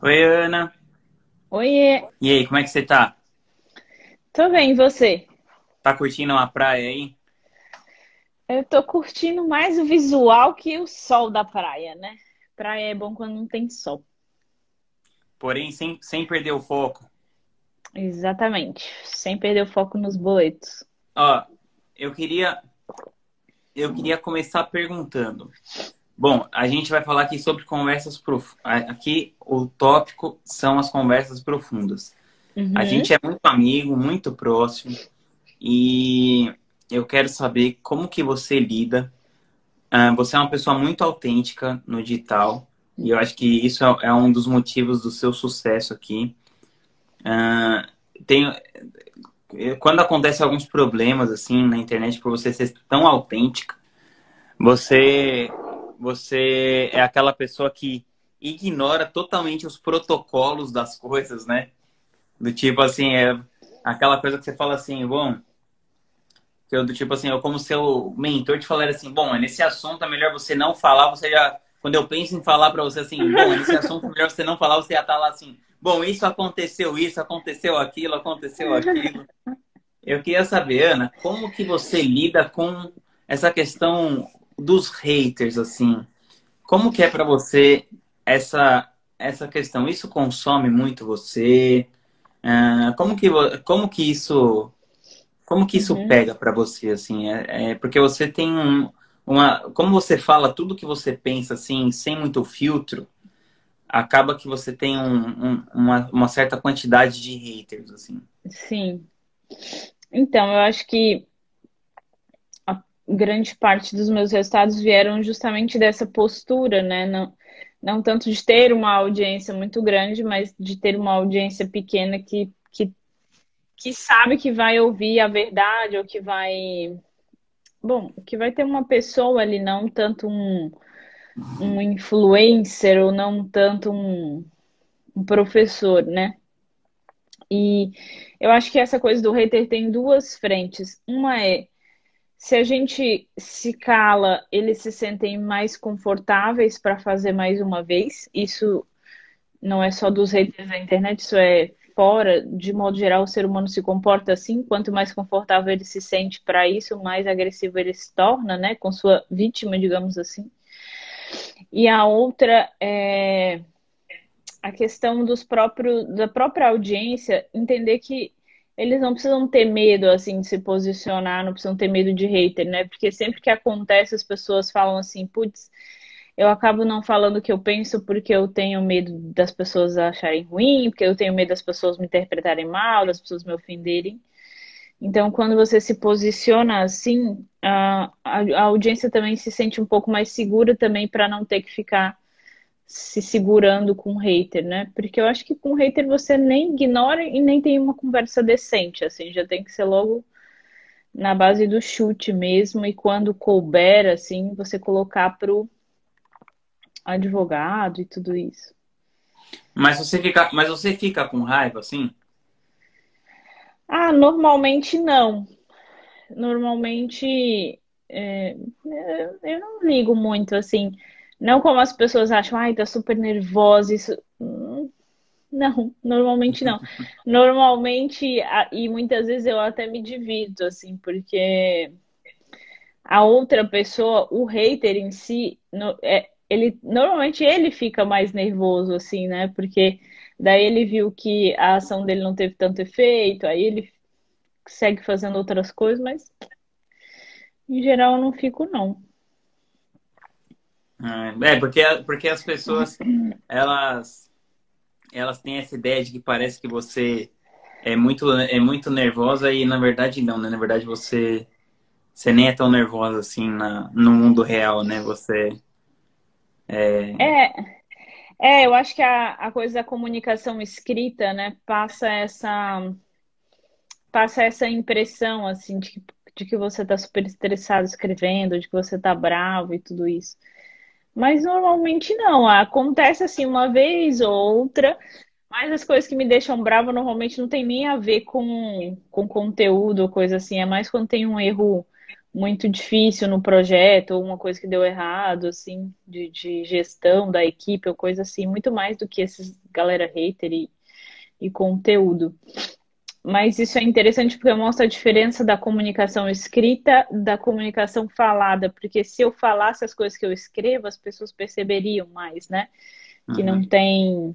Oi, Ana. Oiê, E aí, como é que você tá? tô bem, e você? Tá curtindo uma praia aí? Eu tô curtindo mais o visual que o sol da praia, né? Praia é bom quando não tem sol. Porém, sem, sem perder o foco. Exatamente, sem perder o foco nos boletos. Ó, eu queria, eu queria começar perguntando. Bom, a gente vai falar aqui sobre conversas profundas. Aqui o tópico são as conversas profundas. A Uhum, gente é muito amigo, muito próximo, e eu quero saber como que você lida. Ah, você é uma pessoa muito autêntica no digital, e eu acho que isso é é um dos motivos do seu sucesso aqui. Ah, tem, quando acontece alguns problemas assim na internet por você ser tão autêntica, você você é aquela pessoa que ignora totalmente os protocolos das coisas, né? Do tipo assim, é aquela coisa que você fala assim, bom, eu do tipo assim, eu como seu mentor te falar assim, bom, nesse assunto é melhor você não falar, você já quando eu penso em falar pra você assim, bom, nesse assunto é melhor você não falar, você já tá lá assim, bom, isso aconteceu, isso aconteceu aquilo, aconteceu aquilo. Eu queria saber, Ana, como que você lida com essa questão dos haters assim? Como que é pra você essa essa questão? Isso consome muito você? Ah, como que como que isso como que isso uhum, pega pra você assim? É, é porque você tem um, uma como você fala tudo que você pensa assim, sem muito filtro, acaba que você tem um- um- uma, uma certa quantidade de haters assim. sim. Então, eu acho que grande parte dos meus resultados vieram justamente dessa postura, né? Não, não tanto de ter uma audiência muito grande, mas de ter uma audiência pequena que, que, que sabe que vai ouvir a verdade ou que vai. Bom, que vai ter uma pessoa ali, não tanto um, um influencer ou não tanto um, um professor, né? E eu acho que essa coisa do hater tem duas frentes. Uma é se a gente se cala, eles se sentem mais confortáveis para fazer mais uma vez. Isso não é só dos haters da internet, isso é fora. De modo geral, o ser humano se comporta assim. Quanto mais confortável ele se sente para isso, mais agressivo ele se torna, né? Com sua vítima, digamos assim. E a outra é a questão dos próprios, da própria audiência entender que eles não precisam ter medo assim de se posicionar, não precisam ter medo de hater, né? Porque sempre que acontece as pessoas falam assim, putz, eu acabo não falando o que eu penso porque eu tenho medo das pessoas acharem ruim, porque eu tenho medo das pessoas me interpretarem mal, das pessoas me ofenderem. Então, quando você se posiciona assim, a, a, a audiência também se sente um pouco mais segura também para não ter que ficar se segurando com hater, né? Porque eu acho que com hater você nem ignora e nem tem uma conversa decente, assim, já tem que ser logo na base do chute mesmo e quando couber, assim, você colocar pro advogado e tudo isso. Mas você fica, mas você fica com raiva assim? Ah, normalmente não. Normalmente é, eu não ligo muito, assim. Não como as pessoas acham, ai, tá super nervosa, isso. Hum, Não, normalmente não. Normalmente, e muitas vezes eu até me divido, assim, porque a outra pessoa, o hater em si, é, ele normalmente ele fica mais nervoso, assim, né? Porque daí ele viu que a ação dele não teve tanto efeito, aí ele segue fazendo outras coisas, mas em geral eu não fico, não. É, porque porque as pessoas elas elas têm essa ideia de que parece que você é muito é muito nervosa e na verdade não, né? Na verdade você você nem é tão nervosa assim na, no mundo real, né? Você é, É, é, eu acho que a, a coisa da comunicação escrita, né, passa essa passa essa impressão assim de de que você tá super estressado escrevendo, de que você tá bravo e tudo isso. Mas normalmente não, acontece assim uma vez ou outra, mas as coisas que me deixam brava normalmente não tem nem a ver com, com conteúdo ou coisa assim, é mais quando tem um erro muito difícil no projeto, ou uma coisa que deu errado, assim, de, de gestão da equipe, ou coisa assim, muito mais do que esses galera hater e, e conteúdo. Mas isso é interessante porque mostra a diferença da comunicação escrita da comunicação falada, porque se eu falasse as coisas que eu escrevo, as pessoas perceberiam mais, né? Que uhum. não tem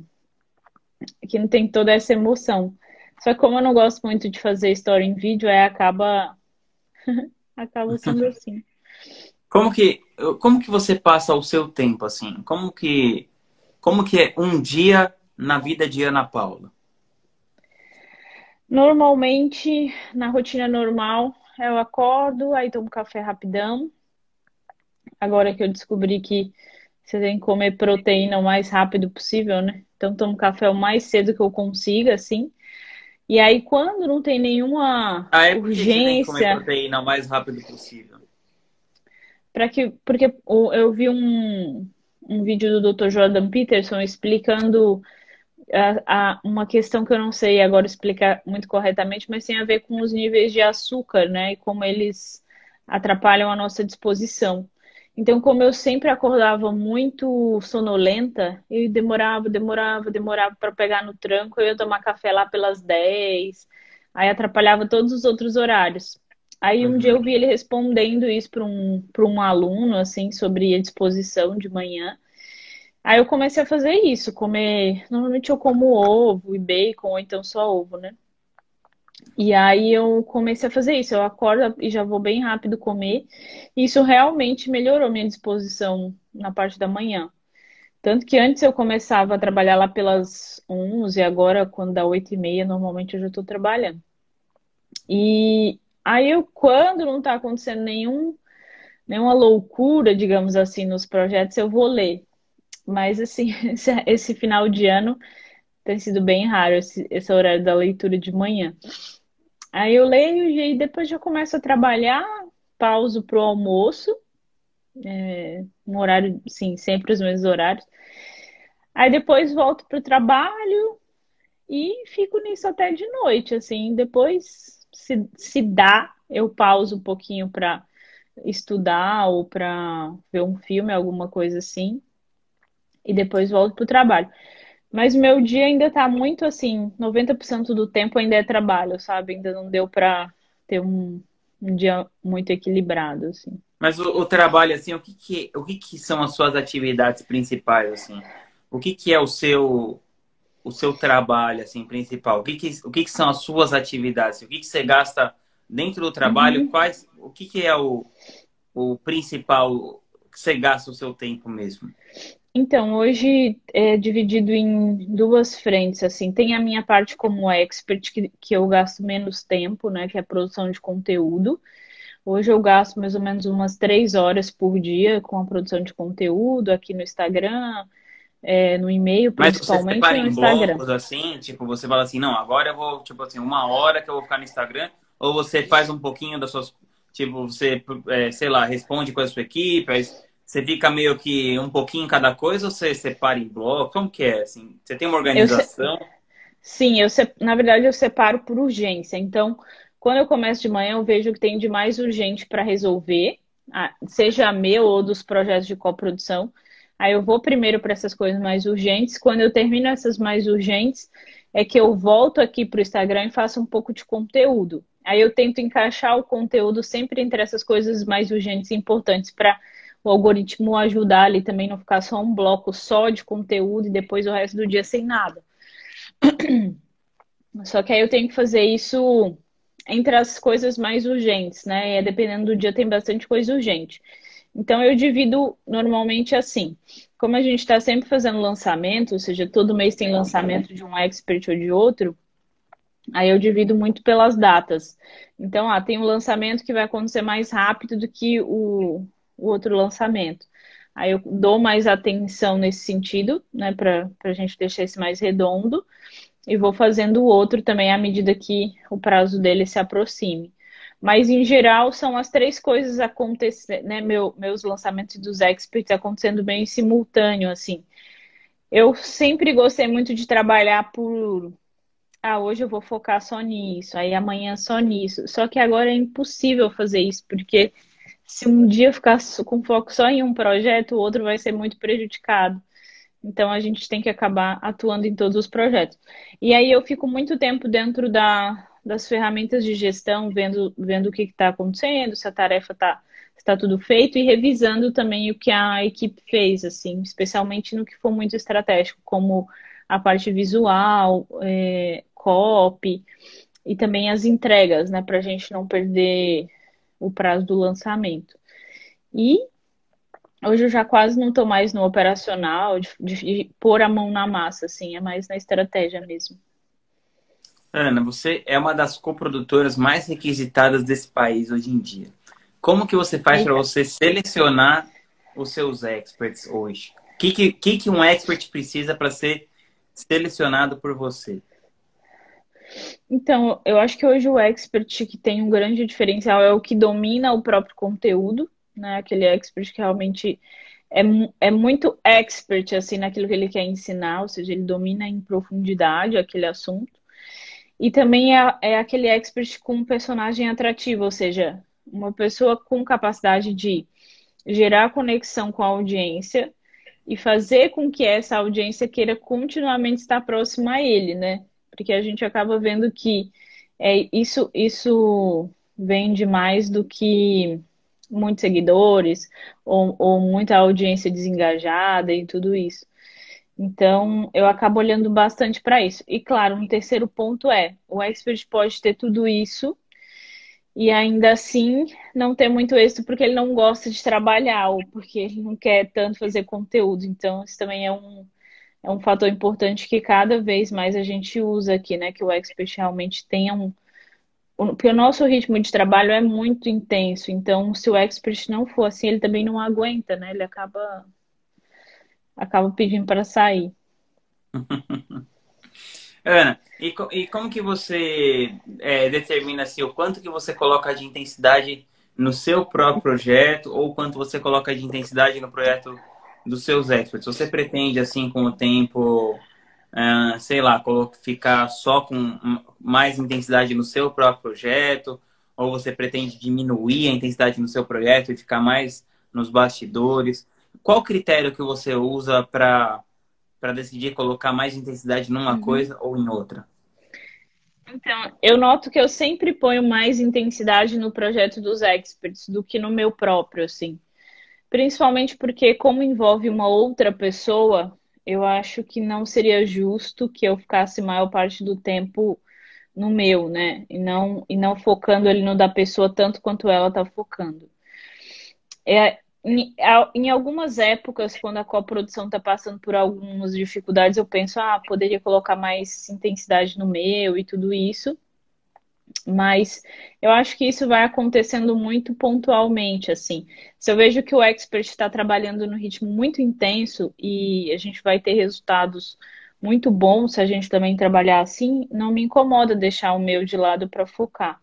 que não tem toda essa emoção. Só que como eu não gosto muito de fazer história em vídeo, é acaba acaba sendo assim. Como que como que você passa o seu tempo assim? Como que como que é um dia na vida de Ana Paula? Normalmente, na rotina normal, eu acordo, aí tomo café rapidão. Agora que eu descobri que você tem que comer proteína o mais rápido possível, né? Então tomo café o mais cedo que eu consiga, assim. E aí, quando não tem nenhuma ah, é urgência. Tem que comer proteína o mais rápido possível. Para que, porque eu vi um, um vídeo do Dr. Jordan Peterson explicando a, a, uma questão que eu não sei agora explicar muito corretamente, mas tem a ver com os níveis de açúcar, né? E como eles atrapalham a nossa disposição. Então, como eu sempre acordava muito sonolenta, eu demorava, demorava, demorava para pegar no tranco, eu ia tomar café lá pelas 10, aí atrapalhava todos os outros horários. Aí um uhum. dia eu vi ele respondendo isso para um, um aluno, assim, sobre a disposição de manhã. Aí eu comecei a fazer isso, comer. Normalmente eu como ovo e bacon, ou então só ovo, né? E aí eu comecei a fazer isso. Eu acordo e já vou bem rápido comer. E isso realmente melhorou minha disposição na parte da manhã. Tanto que antes eu começava a trabalhar lá pelas 11, e agora, quando dá 8 e meia, normalmente eu já estou trabalhando. E aí, eu, quando não está acontecendo nenhum, nenhuma loucura, digamos assim, nos projetos, eu vou ler. Mas, assim, esse, final de ano tem sido bem raro, esse, esse horário da leitura de manhã. Aí eu leio e aí depois já começo a trabalhar, pauso pro almoço, é, um horário, sim, sempre os mesmos horários. Aí depois volto pro trabalho e fico nisso até de noite, assim. Depois, se, se dá, eu pauso um pouquinho para estudar ou para ver um filme, alguma coisa assim. E depois volto pro trabalho. Mas meu dia ainda tá muito assim, 90% do tempo ainda é trabalho, sabe? Ainda não deu para ter um, um, dia muito equilibrado, assim. Mas o, o, trabalho, assim, o que que, o que que são as suas atividades principais, assim? O que que é o seu o seu trabalho, assim, principal? O que que, o que que são as suas atividades? O que que você gasta dentro do trabalho? Uhum. Quais, o que que é o, o principal que você gasta o seu tempo mesmo? Então, hoje é dividido em duas frentes, assim, tem a minha parte como expert, que, que eu gasto menos tempo, né, que é a produção de conteúdo. Hoje eu gasto mais ou menos umas três horas por dia com a produção de conteúdo aqui no Instagram, é, no e-mail, principalmente Mas você no Instagram. Blocos, assim, tipo, você fala assim, não, agora eu vou, tipo assim, uma hora que eu vou ficar no Instagram, ou você faz um pouquinho das suas, tipo, você, é, sei lá, responde com a sua equipe, aí você fica meio que um pouquinho em cada coisa ou você separa em bloco? Como que é? Assim, você tem uma organização? Eu Sim, eu se... na verdade eu separo por urgência. Então, quando eu começo de manhã, eu vejo que tem de mais urgente para resolver, seja meu ou dos projetos de coprodução. Aí eu vou primeiro para essas coisas mais urgentes. Quando eu termino essas mais urgentes, é que eu volto aqui para o Instagram e faço um pouco de conteúdo. Aí eu tento encaixar o conteúdo sempre entre essas coisas mais urgentes e importantes para o algoritmo ajudar ali também não ficar só um bloco só de conteúdo e depois o resto do dia sem nada. Só que aí eu tenho que fazer isso entre as coisas mais urgentes, né? E dependendo do dia tem bastante coisa urgente. Então eu divido normalmente assim. Como a gente está sempre fazendo lançamento, ou seja, todo mês tem lançamento de um expert ou de outro, aí eu divido muito pelas datas. Então, ah, tem um lançamento que vai acontecer mais rápido do que o, o outro lançamento. Aí eu dou mais atenção nesse sentido, né, para a gente deixar esse mais redondo, e vou fazendo o outro também à medida que o prazo dele se aproxime. Mas em geral são as três coisas acontecendo, né, meu, meus lançamentos dos experts acontecendo bem simultâneo, assim. Eu sempre gostei muito de trabalhar por ah, hoje eu vou focar só nisso, aí amanhã só nisso. Só que agora é impossível fazer isso, porque se um dia ficar com foco só em um projeto, o outro vai ser muito prejudicado. Então a gente tem que acabar atuando em todos os projetos. E aí eu fico muito tempo dentro da, das ferramentas de gestão, vendo, vendo o que está acontecendo, se a tarefa está está tudo feito e revisando também o que a equipe fez, assim, especialmente no que for muito estratégico, como a parte visual, é, copy e também as entregas, né, para a gente não perder o prazo do lançamento. E hoje eu já quase não estou mais no operacional, de, de, pôr a mão na massa, assim, é mais na estratégia mesmo. Ana, você é uma das coprodutoras mais requisitadas desse país hoje em dia. Como que você faz para você selecionar os seus experts hoje? O que, que, que um expert precisa para ser selecionado por você? Então, eu acho que hoje o expert que tem um grande diferencial é o que domina o próprio conteúdo, né? Aquele expert que realmente é, é muito expert assim naquilo que ele quer ensinar, ou seja, ele domina em profundidade aquele assunto. E também é, é aquele expert com um personagem atrativo, ou seja, uma pessoa com capacidade de gerar conexão com a audiência e fazer com que essa audiência queira continuamente estar próxima a ele, né? Porque a gente acaba vendo que é, isso, isso vende mais do que muitos seguidores ou, ou muita audiência desengajada e tudo isso. Então, eu acabo olhando bastante para isso. E claro, um terceiro ponto é: o expert pode ter tudo isso e ainda assim não ter muito êxito porque ele não gosta de trabalhar ou porque ele não quer tanto fazer conteúdo. Então, isso também é um, é um fator importante que cada vez mais a gente usa aqui, né? Que o expert realmente tenha um. Porque o nosso ritmo de trabalho é muito intenso, então se o expert não for assim, ele também não aguenta, né? Ele acaba acaba pedindo para sair. Ana, e, e como que você é, determina assim, o quanto que você coloca de intensidade no seu próprio projeto ou quanto você coloca de intensidade no projeto dos seus experts? Você pretende, assim, com o tempo, uh, sei lá, ficar só com mais intensidade no seu próprio projeto? Ou você pretende diminuir a intensidade no seu projeto e ficar mais nos bastidores? Qual critério que você usa para decidir colocar mais intensidade numa uhum. coisa ou em outra? Então, eu noto que eu sempre ponho mais intensidade no projeto dos experts do que no meu próprio, assim. Principalmente porque, como envolve uma outra pessoa, eu acho que não seria justo que eu ficasse maior parte do tempo no meu, né? E não, e não focando ali no da pessoa tanto quanto ela tá focando. É, em algumas épocas, quando a coprodução está passando por algumas dificuldades, eu penso, ah, poderia colocar mais intensidade no meu e tudo isso. Mas eu acho que isso vai acontecendo muito pontualmente, assim. Se eu vejo que o expert está trabalhando no ritmo muito intenso e a gente vai ter resultados muito bons se a gente também trabalhar assim, não me incomoda deixar o meu de lado para focar.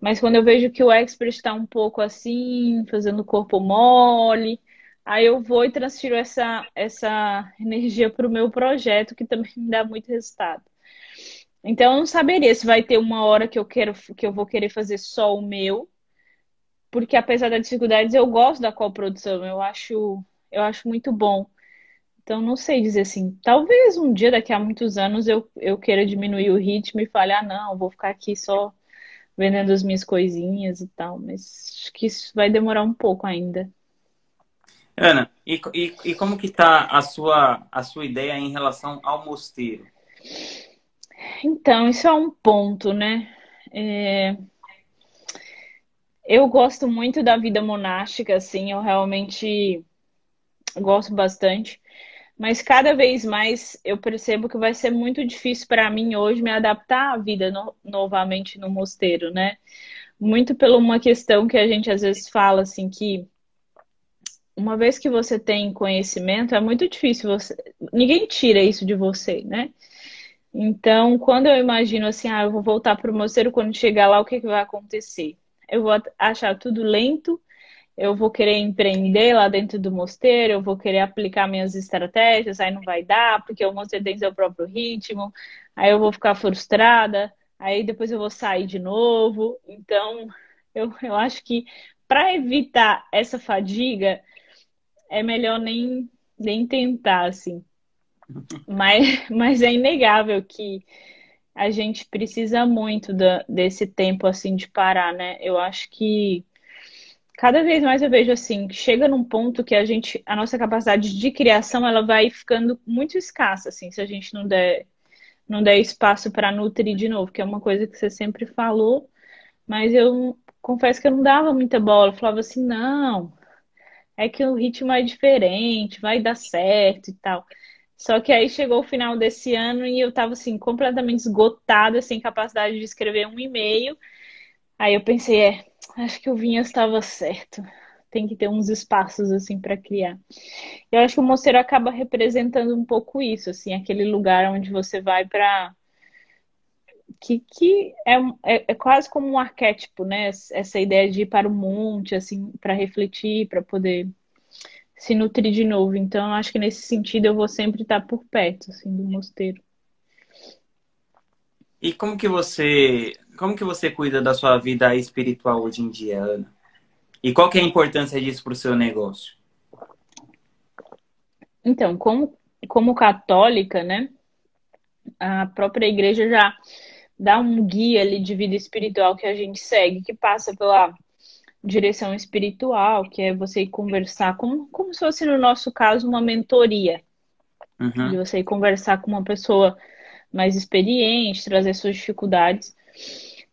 Mas quando eu vejo que o expert está um pouco assim, fazendo corpo mole, aí eu vou e transfiro essa, essa energia para o meu projeto, que também me dá muito resultado. Então eu não saberia se vai ter uma hora que eu quero que eu vou querer fazer só o meu, porque apesar das dificuldades, eu gosto da coprodução, eu acho, eu acho muito bom. Então não sei dizer assim, talvez um dia daqui a muitos anos eu, eu queira diminuir o ritmo e falar, ah, não, vou ficar aqui só vendendo as minhas coisinhas e tal, mas acho que isso vai demorar um pouco ainda. Ana, e, e, e como que está a sua, a sua ideia em relação ao mosteiro? Então, isso é um ponto, né? É... Eu gosto muito da vida monástica, assim, eu realmente gosto bastante. Mas cada vez mais eu percebo que vai ser muito difícil para mim hoje me adaptar à vida no, novamente no mosteiro, né? Muito por uma questão que a gente às vezes fala assim que uma vez que você tem conhecimento, é muito difícil você. Ninguém tira isso de você, né? Então, quando eu imagino assim, ah, eu vou voltar para o mosteiro, quando chegar lá, o que, que vai acontecer? Eu vou achar tudo lento eu vou querer empreender lá dentro do mosteiro, eu vou querer aplicar minhas estratégias, aí não vai dar, porque o mosteiro tem seu próprio ritmo, aí eu vou ficar frustrada, aí depois eu vou sair de novo. Então, eu, eu acho que para evitar essa fadiga, é melhor nem, nem tentar, assim. Mas, mas é inegável que a gente precisa muito da, desse tempo, assim, de parar, né? Eu acho que cada vez mais eu vejo assim, chega num ponto que a gente, a nossa capacidade de criação, ela vai ficando muito escassa, assim, se a gente não der, não der espaço para nutrir de novo, que é uma coisa que você sempre falou, mas eu confesso que eu não dava muita bola, eu falava assim, não, é que o ritmo é diferente, vai dar certo e tal. Só que aí chegou o final desse ano e eu tava assim, completamente esgotada, sem capacidade de escrever um e-mail. Aí eu pensei, é, acho que o Vinhas estava certo. Tem que ter uns espaços assim para criar. Eu acho que o mosteiro acaba representando um pouco isso, assim, aquele lugar onde você vai para que, que é, é, é, quase como um arquétipo, né? Essa ideia de ir para o monte, assim, para refletir, para poder se nutrir de novo. Então, eu acho que nesse sentido eu vou sempre estar por perto, assim, do mosteiro. E como que você como que você cuida da sua vida espiritual hoje em dia, Ana? E qual que é a importância disso para o seu negócio? Então, como, como católica, né? A própria igreja já dá um guia ali de vida espiritual que a gente segue, que passa pela direção espiritual, que é você ir conversar, como, como se fosse, no nosso caso, uma mentoria. Uhum. De você ir conversar com uma pessoa mais experiente, trazer suas dificuldades.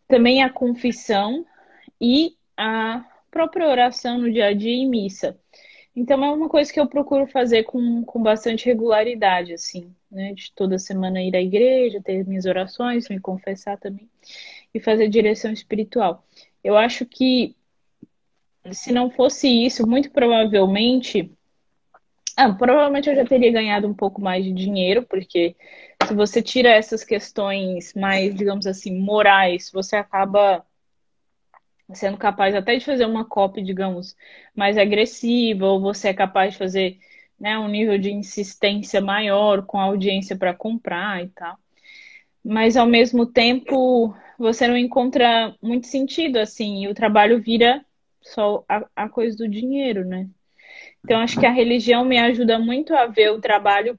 Também a confissão e a própria oração no dia a dia em missa. Então é uma coisa que eu procuro fazer com, com bastante regularidade, assim, né? De toda semana ir à igreja, ter minhas orações, me confessar também e fazer direção espiritual. Eu acho que se não fosse isso, muito provavelmente. Ah, provavelmente eu já teria ganhado um pouco mais de dinheiro, porque se você tira essas questões mais, digamos assim, morais, você acaba sendo capaz até de fazer uma copy, digamos, mais agressiva, ou você é capaz de fazer né, um nível de insistência maior com a audiência para comprar e tal. Mas ao mesmo tempo você não encontra muito sentido assim, e o trabalho vira só a, a coisa do dinheiro, né? Então acho que a religião me ajuda muito a ver o trabalho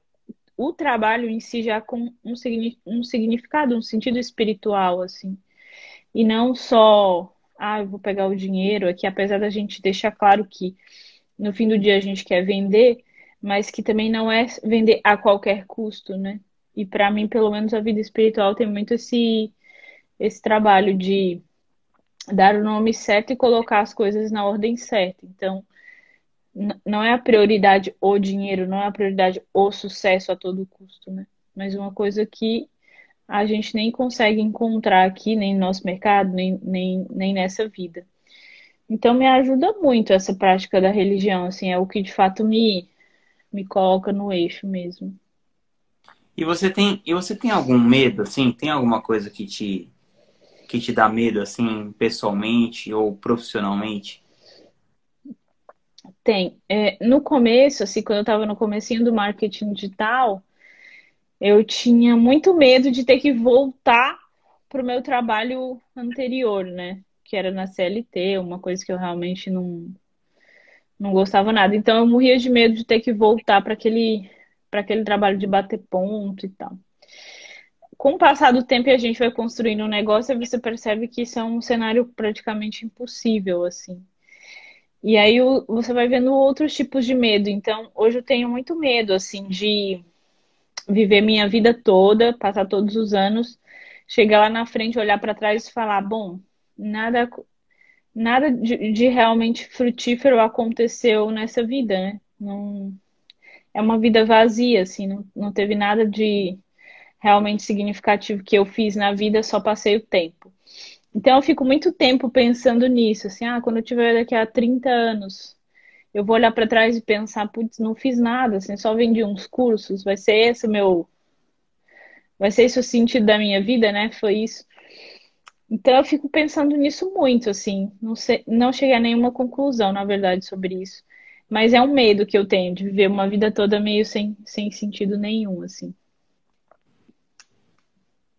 o trabalho em si já com um, um significado, um sentido espiritual, assim. E não só, ah, eu vou pegar o dinheiro aqui, apesar da gente deixar claro que no fim do dia a gente quer vender, mas que também não é vender a qualquer custo, né? E para mim, pelo menos, a vida espiritual tem muito esse, esse trabalho de dar o nome certo e colocar as coisas na ordem certa. Então, não é a prioridade o dinheiro, não é a prioridade o sucesso a todo custo, né? Mas uma coisa que a gente nem consegue encontrar aqui, nem no nosso mercado, nem, nem, nem nessa vida. Então me ajuda muito essa prática da religião, assim, é o que de fato me, me coloca no eixo mesmo. E você tem, e você tem algum medo, assim? Tem alguma coisa que te, que te dá medo, assim, pessoalmente ou profissionalmente? Tem. É, no começo, assim, quando eu estava no comecinho do marketing digital, eu tinha muito medo de ter que voltar para o meu trabalho anterior, né? Que era na CLT, uma coisa que eu realmente não, não gostava nada. Então eu morria de medo de ter que voltar para aquele, para aquele trabalho de bater ponto e tal. Com o passar do tempo e a gente vai construindo um negócio, você percebe que isso é um cenário praticamente impossível, assim. E aí você vai vendo outros tipos de medo. Então, hoje eu tenho muito medo, assim, de viver minha vida toda, passar todos os anos, chegar lá na frente, olhar para trás e falar, bom, nada nada de, de, realmente frutífero aconteceu nessa vida, né? Não, é uma vida vazia, assim, não, não teve nada de realmente significativo que eu fiz na vida, só passei o tempo. Então eu fico muito tempo pensando nisso, assim, ah, quando eu tiver daqui a 30 anos, eu vou olhar para trás e pensar, putz, não fiz nada, assim, só vendi uns cursos, vai ser esse o meu vai ser esse o sentido da minha vida, né? Foi isso. Então eu fico pensando nisso muito, assim, não, sei, não cheguei a nenhuma conclusão, na verdade, sobre isso. Mas é um medo que eu tenho de viver uma vida toda meio sem, sem sentido nenhum, assim.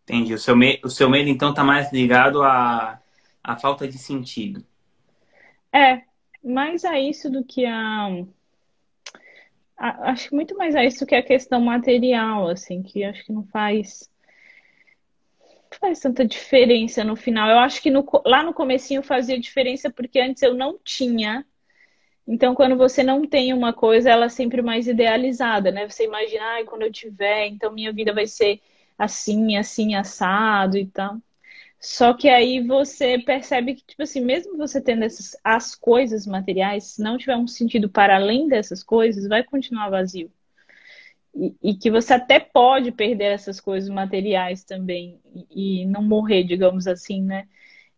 Entendi. O seu, me... o seu medo, então, tá mais ligado à, à falta de sentido. É, mais a isso do que a... a... Acho muito mais a isso que a questão material, assim, que acho que não faz faz tanta diferença no final. Eu acho que no, lá no comecinho fazia diferença porque antes eu não tinha. Então, quando você não tem uma coisa, ela é sempre mais idealizada, né? Você imagina, ah, quando eu tiver, então minha vida vai ser assim, assim, assado e tal. Só que aí você percebe que, tipo assim, mesmo você tendo essas, as coisas materiais, se não tiver um sentido para além dessas coisas, vai continuar vazio. E, e, que você até pode perder essas coisas materiais também e, e, não morrer, digamos assim, né?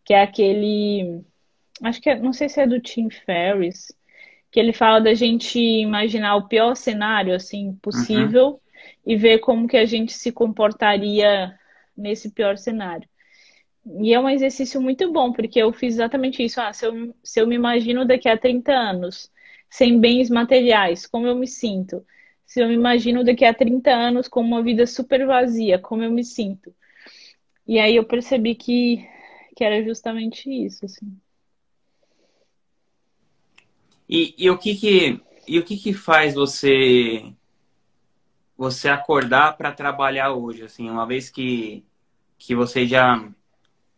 Que é aquele. Acho que é, não sei se é do Tim Ferriss, que ele fala da gente imaginar o pior cenário assim possível uhum. E ver como que a gente se comportaria nesse pior cenário. E é um exercício muito bom, porque eu fiz exatamente isso. Ah, se eu, se eu me imagino daqui a 30 anos, sem bens materiais, como eu me sinto? Se eu me imagino daqui a 30 anos com uma vida super vazia, como eu me sinto? E aí eu percebi que, que era justamente isso, assim. E, e o que que e o que que faz você você acordar para trabalhar hoje, assim, uma vez que que você já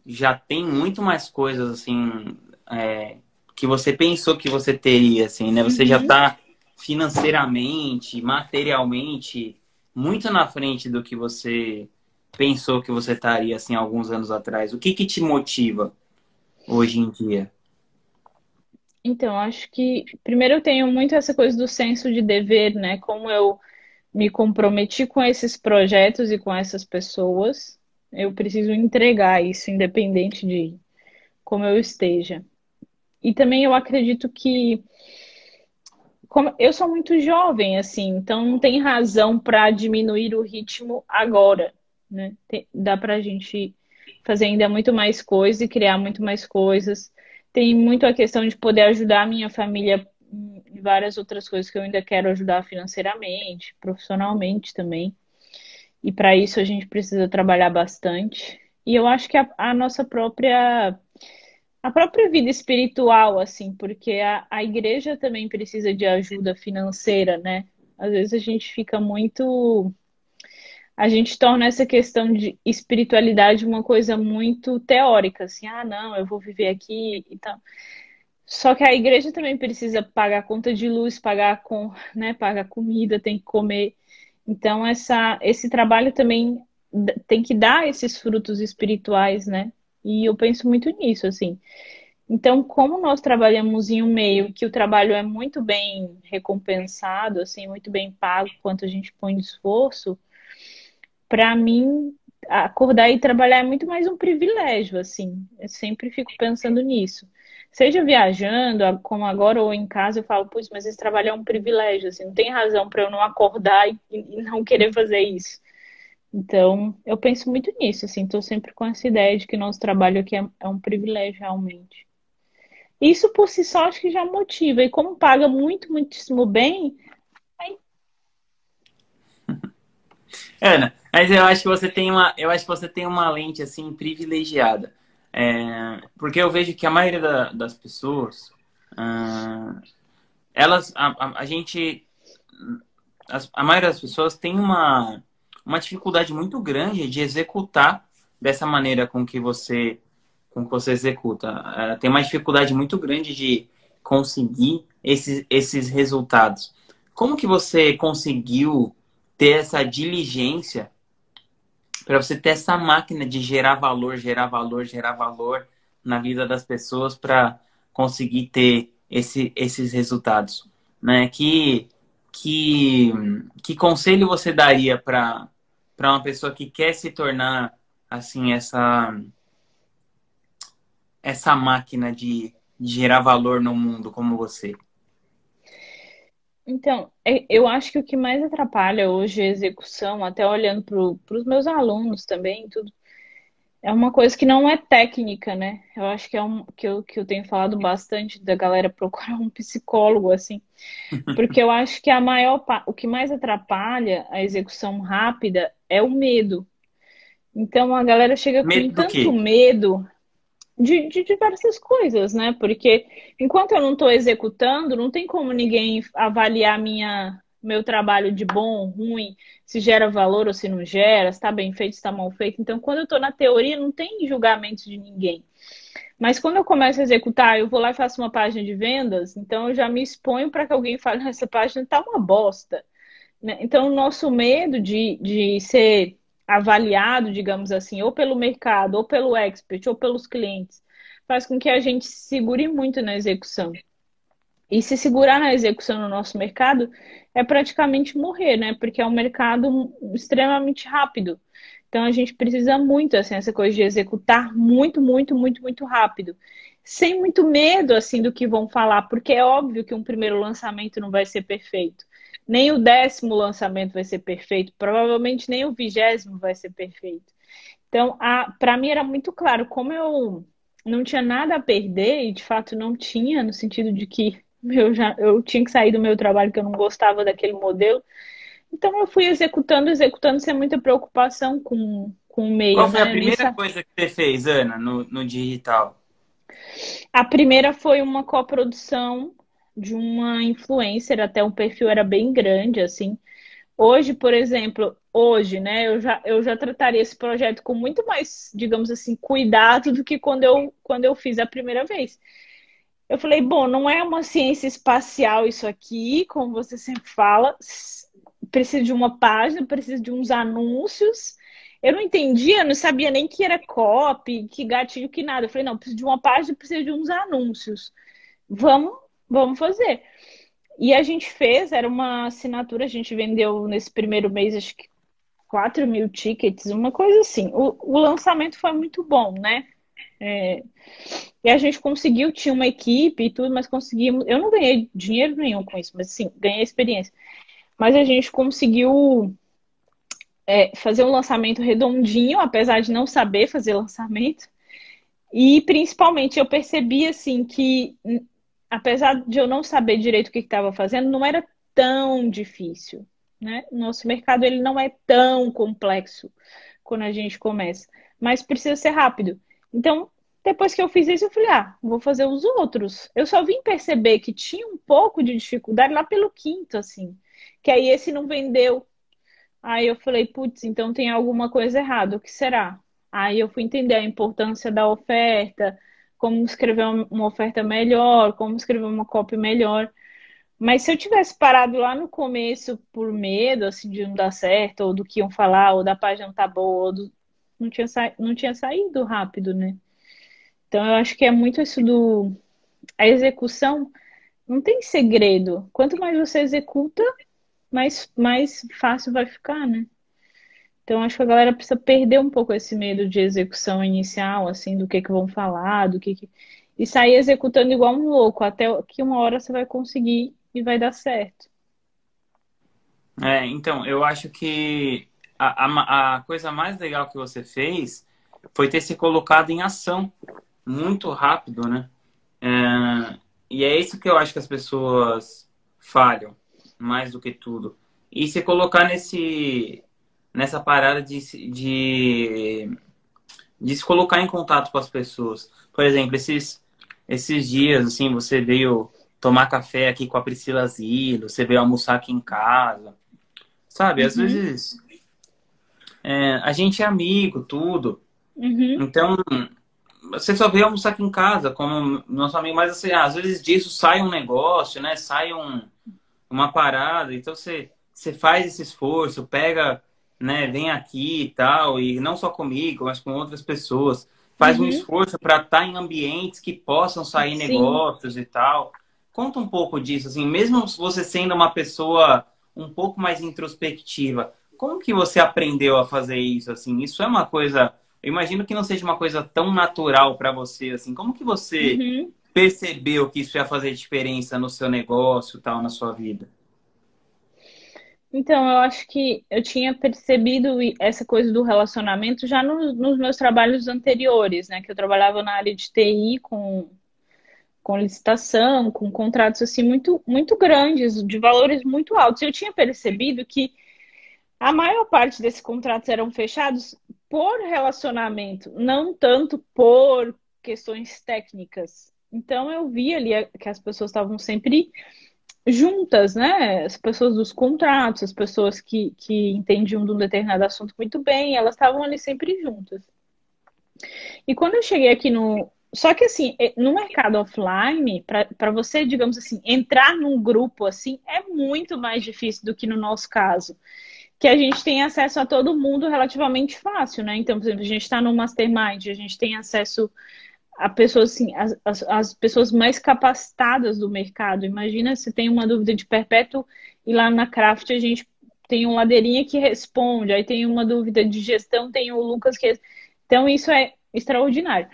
já tem muito mais coisas assim é, que você pensou que você teria, assim, né? Você uhum. já está financeiramente, materialmente, muito na frente do que você pensou que você estaria assim alguns anos atrás? O que que te motiva hoje em dia? Então, acho que primeiro eu tenho muito essa coisa do senso de dever, né? Como eu me comprometi com esses projetos e com essas pessoas, eu preciso entregar isso, independente de como eu esteja. E também eu acredito que como eu sou muito jovem, assim, então não tem razão para diminuir o ritmo agora, né? Tem, dá para a gente fazer ainda muito mais coisas e criar muito mais coisas. Tem muito a questão de poder ajudar a minha família em várias outras coisas que eu ainda quero ajudar financeiramente, profissionalmente também. E para isso a gente precisa trabalhar bastante. E eu acho que a, a nossa própria a própria vida espiritual, assim, porque a, a igreja também precisa de ajuda financeira, né? Às vezes a gente fica muito. A gente torna essa questão de espiritualidade uma coisa muito teórica, assim, ah, não, eu vou viver aqui e tal. Só que a igreja também precisa pagar conta de luz, pagar com, né, pagar comida, tem que comer. Então essa, esse trabalho também tem que dar esses frutos espirituais, né? E eu penso muito nisso, assim. Então, como nós trabalhamos em um meio que o trabalho é muito bem recompensado, assim, muito bem pago quanto a gente põe de esforço, para mim, acordar e trabalhar é muito mais um privilégio, assim. Eu sempre fico pensando nisso. Seja viajando, como agora, ou em casa, eu falo, putz, mas esse trabalho é um privilégio, assim, não tem razão para eu não acordar e, e não querer fazer isso. Então, eu penso muito nisso, assim, estou sempre com essa ideia de que nosso trabalho aqui é, é um privilégio realmente. Isso por si só acho que já motiva. E como paga muito, muitíssimo bem. Ana, mas eu acho que você tem uma, eu acho que você tem uma lente assim privilegiada, é, porque eu vejo que a maioria da, das pessoas, uh, elas, a, a, a gente, a, a maioria das pessoas tem uma uma dificuldade muito grande de executar dessa maneira com que você com que você executa. Uh, tem uma dificuldade muito grande de conseguir esses, esses resultados. Como que você conseguiu ter essa diligência para você ter essa máquina de gerar valor, gerar valor, gerar valor na vida das pessoas para conseguir ter esse, esses resultados, né? Que que que conselho você daria para para uma pessoa que quer se tornar assim essa essa máquina de, de gerar valor no mundo como você? Então, é, eu acho que o que mais atrapalha hoje a execução, até olhando para os meus alunos também, tudo, é uma coisa que não é técnica, né? Eu acho que é um que eu, que eu tenho falado bastante da galera procurar um psicólogo, assim, porque eu acho que a maior o que mais atrapalha a execução rápida é o medo. Então a galera chega medo com tanto medo de, de diversas coisas, né? Porque enquanto eu não estou executando, não tem como ninguém avaliar minha meu trabalho de bom, ruim, se gera valor ou se não gera, se está bem feito, se está mal feito. Então, quando eu estou na teoria, não tem julgamento de ninguém. Mas quando eu começo a executar, eu vou lá e faço uma página de vendas, então eu já me exponho para que alguém fale, essa página está uma bosta. Né? Então, o nosso medo de, de ser avaliado, digamos assim, ou pelo mercado, ou pelo expert, ou pelos clientes, faz com que a gente se segure muito na execução. E se segurar na execução no nosso mercado é praticamente morrer, né? Porque é um mercado extremamente rápido. Então a gente precisa muito, assim, essa coisa de executar muito, muito, muito, muito rápido. Sem muito medo, assim, do que vão falar, porque é óbvio que um primeiro lançamento não vai ser perfeito. Nem o décimo lançamento vai ser perfeito. Provavelmente nem o vigésimo vai ser perfeito. Então, para mim era muito claro, como eu não tinha nada a perder, e de fato não tinha, no sentido de que eu já eu tinha que sair do meu trabalho que eu não gostava daquele modelo. Então eu fui executando, executando sem muita preocupação com, com o meio. Qual foi né? a primeira coisa que você fez, Ana, no, no digital? A primeira foi uma coprodução de uma influencer, até o perfil era bem grande, assim. Hoje, por exemplo, hoje, né, eu já, eu já trataria esse projeto com muito mais, digamos assim, cuidado do que quando eu, quando eu fiz a primeira vez. Eu falei, bom, não é uma ciência espacial isso aqui, como você sempre fala. Precisa de uma página, precisa de uns anúncios. Eu não entendia, não sabia nem que era copy, que gatilho, que nada. Eu falei, não, precisa de uma página, precisa de uns anúncios. Vamos, vamos fazer. E a gente fez, era uma assinatura, a gente vendeu nesse primeiro mês, acho que 4 mil tickets, uma coisa assim. O, o lançamento foi muito bom, né? É, e a gente conseguiu, tinha uma equipe e tudo, mas conseguimos. Eu não ganhei dinheiro nenhum com isso, mas sim, ganhei experiência. Mas a gente conseguiu é, fazer um lançamento redondinho, apesar de não saber fazer lançamento. E principalmente eu percebi assim que, apesar de eu não saber direito o que estava fazendo, não era tão difícil. Né? Nosso mercado ele não é tão complexo quando a gente começa, mas precisa ser rápido. Então, depois que eu fiz isso, eu falei, ah, vou fazer os outros. Eu só vim perceber que tinha um pouco de dificuldade lá pelo quinto, assim. Que aí esse não vendeu. Aí eu falei, putz, então tem alguma coisa errada. O que será? Aí eu fui entender a importância da oferta, como escrever uma oferta melhor, como escrever uma copy melhor. Mas se eu tivesse parado lá no começo por medo, assim, de não dar certo, ou do que iam falar, ou da página não tá boa, do, não tinha, sa... não tinha saído rápido, né? Então eu acho que é muito isso do. A execução não tem segredo. Quanto mais você executa, mais, mais fácil vai ficar, né? Então acho que a galera precisa perder um pouco esse medo de execução inicial, assim, do que que vão falar, do que, que... e sair executando igual um louco, até que uma hora você vai conseguir e vai dar certo. É, então, eu acho que a, a, a coisa mais legal que você fez foi ter se colocado em ação muito rápido, né? É, e é isso que eu acho que as pessoas falham mais do que tudo. E se colocar nesse nessa parada de, de, de se colocar em contato com as pessoas. Por exemplo, esses, esses dias, assim, você veio tomar café aqui com a Priscila Zilo, você veio almoçar aqui em casa. Sabe, às uhum. vezes é, a gente é amigo, tudo. Uhum. Então, você só vê almoçar aqui em casa, como nosso amigo, mas assim, às vezes disso sai um negócio, né? Sai um, uma parada. Então você, você faz esse esforço, pega, né? Vem aqui e tal, e não só comigo, mas com outras pessoas. Faz uhum. um esforço para estar tá em ambientes que possam sair Sim. negócios e tal. Conta um pouco disso, assim, mesmo você sendo uma pessoa um pouco mais introspectiva, como que você aprendeu a fazer isso? Assim, isso é uma coisa. Eu imagino que não seja uma coisa tão natural para você. Assim, como que você uhum. percebeu que isso ia fazer diferença no seu negócio, tal, na sua vida? Então, eu acho que eu tinha percebido essa coisa do relacionamento já no, nos meus trabalhos anteriores, né? Que eu trabalhava na área de TI com, com licitação, com contratos assim muito, muito grandes, de valores muito altos. Eu tinha percebido que a maior parte desses contratos eram fechados por relacionamento, não tanto por questões técnicas. Então eu vi ali que as pessoas estavam sempre juntas, né? As pessoas dos contratos, as pessoas que, que entendiam de um determinado assunto muito bem, elas estavam ali sempre juntas. E quando eu cheguei aqui no. Só que assim, no mercado offline, para você, digamos assim, entrar num grupo assim, é muito mais difícil do que no nosso caso. Que a gente tem acesso a todo mundo relativamente fácil, né? Então, por exemplo, a gente está no Mastermind, a gente tem acesso a pessoas assim, as, as, as, pessoas mais capacitadas do mercado. Imagina se tem uma dúvida de perpétuo e lá na Craft a gente tem um ladeirinha que responde, aí tem uma dúvida de gestão, tem o Lucas que. Então, isso é extraordinário.